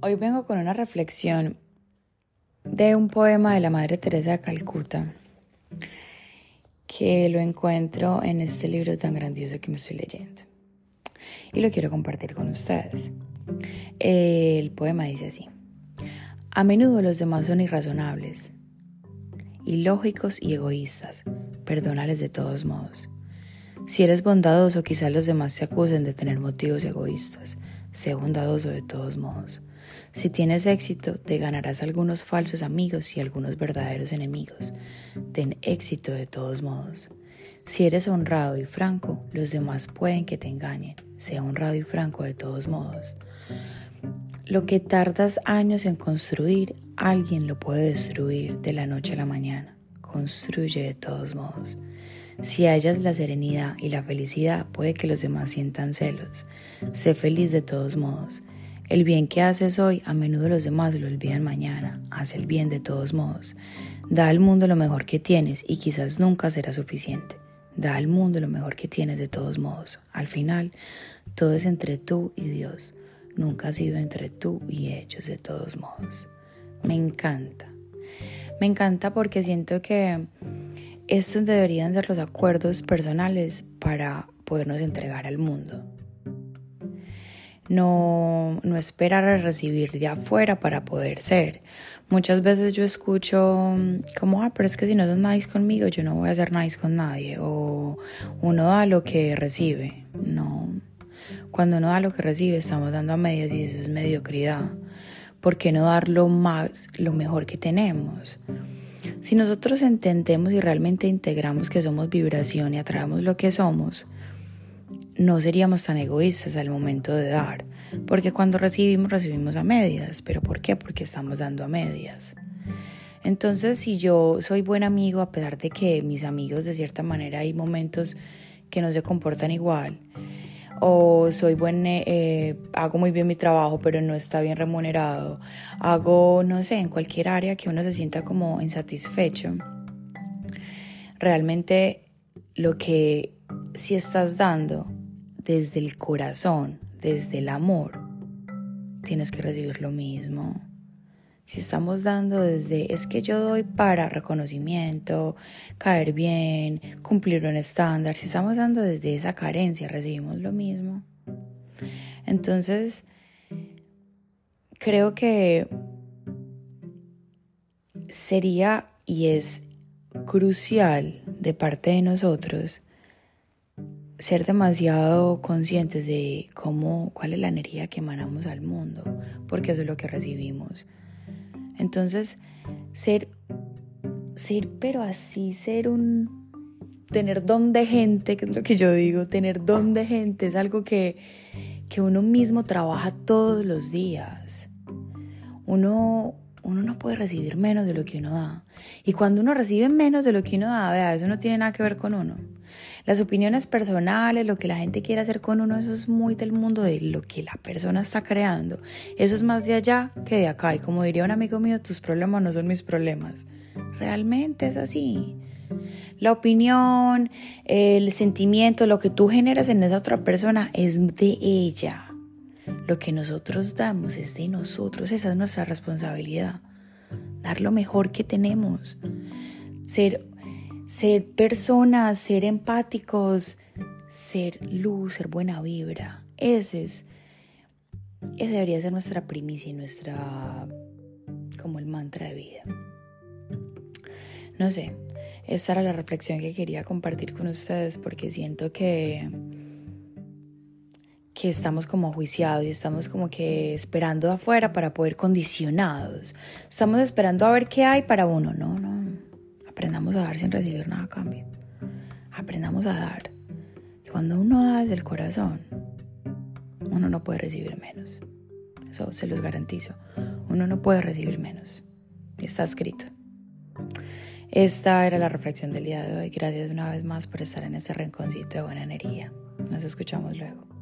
Hoy vengo con una reflexión de un poema de la Madre Teresa de Calcuta que lo encuentro en este libro tan grandioso que me estoy leyendo y lo quiero compartir con ustedes. El poema dice así, a menudo los demás son irrazonables, ilógicos y egoístas, perdónales de todos modos. Si eres bondadoso, quizás los demás se acusen de tener motivos egoístas. Sé bondadoso de todos modos. Si tienes éxito, te ganarás algunos falsos amigos y algunos verdaderos enemigos. Ten éxito de todos modos. Si eres honrado y franco, los demás pueden que te engañen. Sea honrado y franco de todos modos. Lo que tardas años en construir, alguien lo puede destruir de la noche a la mañana. Construye de todos modos. Si hallas la serenidad y la felicidad, puede que los demás sientan celos. Sé feliz de todos modos. El bien que haces hoy, a menudo los demás lo olvidan mañana. Haz el bien de todos modos. Da al mundo lo mejor que tienes y quizás nunca será suficiente. Da al mundo lo mejor que tienes de todos modos. Al final, todo es entre tú y Dios. Nunca ha sido entre tú y ellos de todos modos. Me encanta. Me encanta porque siento que estos deberían ser los acuerdos personales para podernos entregar al mundo no, no esperar a recibir de afuera para poder ser. Muchas veces yo escucho como, ah, pero es que si no son nice conmigo, yo no voy a ser nice con nadie. O uno da lo que recibe. No. Cuando uno da lo que recibe, estamos dando a medias y eso es mediocridad. ¿Por qué no dar lo más, lo mejor que tenemos? Si nosotros entendemos y realmente integramos que somos vibración y atraemos lo que somos, no seríamos tan egoístas al momento de dar, porque cuando recibimos recibimos a medias, pero ¿por qué? Porque estamos dando a medias. Entonces, si yo soy buen amigo, a pesar de que mis amigos de cierta manera hay momentos que no se comportan igual, o soy buen, eh, hago muy bien mi trabajo, pero no está bien remunerado, hago, no sé, en cualquier área que uno se sienta como insatisfecho, realmente lo que si estás dando desde el corazón, desde el amor, tienes que recibir lo mismo. Si estamos dando desde, es que yo doy para reconocimiento, caer bien, cumplir un estándar, si estamos dando desde esa carencia, recibimos lo mismo. Entonces, creo que sería y es crucial de parte de nosotros ser demasiado conscientes de cómo, cuál es la energía que emanamos al mundo, porque eso es lo que recibimos. Entonces, ser, ser, pero así, ser un, tener don de gente, que es lo que yo digo, tener don de gente es algo que, que uno mismo trabaja todos los días. Uno, uno no puede recibir menos de lo que uno da. Y cuando uno recibe menos de lo que uno da, vea, eso no tiene nada que ver con uno. Las opiniones personales, lo que la gente quiere hacer con uno, eso es muy del mundo de lo que la persona está creando. Eso es más de allá que de acá. Y como diría un amigo mío, tus problemas no son mis problemas. Realmente es así. La opinión, el sentimiento, lo que tú generas en esa otra persona es de ella. Lo que nosotros damos es de nosotros. Esa es nuestra responsabilidad. Dar lo mejor que tenemos. Ser ser personas, ser empáticos, ser luz, ser buena vibra. Ese es, ese debería ser nuestra primicia y nuestra, como el mantra de vida. No sé, esa era la reflexión que quería compartir con ustedes porque siento que que estamos como juiciados y estamos como que esperando afuera para poder condicionados. Estamos esperando a ver qué hay para uno, no, no, aprendamos a dar sin recibir nada a cambio. Aprendamos a dar. cuando uno da desde el corazón, uno no puede recibir menos. Eso se los garantizo. Uno no puede recibir menos. Está escrito. Esta era la reflexión del día de hoy. Gracias una vez más por estar en este rinconcito de buena energía. Nos escuchamos luego.